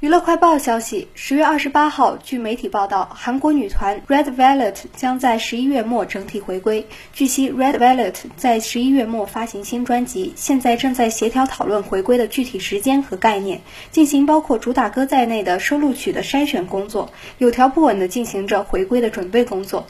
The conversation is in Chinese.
娱乐快报消息：十月二十八号，据媒体报道，韩国女团 Red Velvet 将在十一月末整体回归。据悉，Red Velvet 在十一月末发行新专辑，现在正在协调讨论回归的具体时间和概念，进行包括主打歌在内的收录曲的筛选工作，有条不紊地进行着回归的准备工作。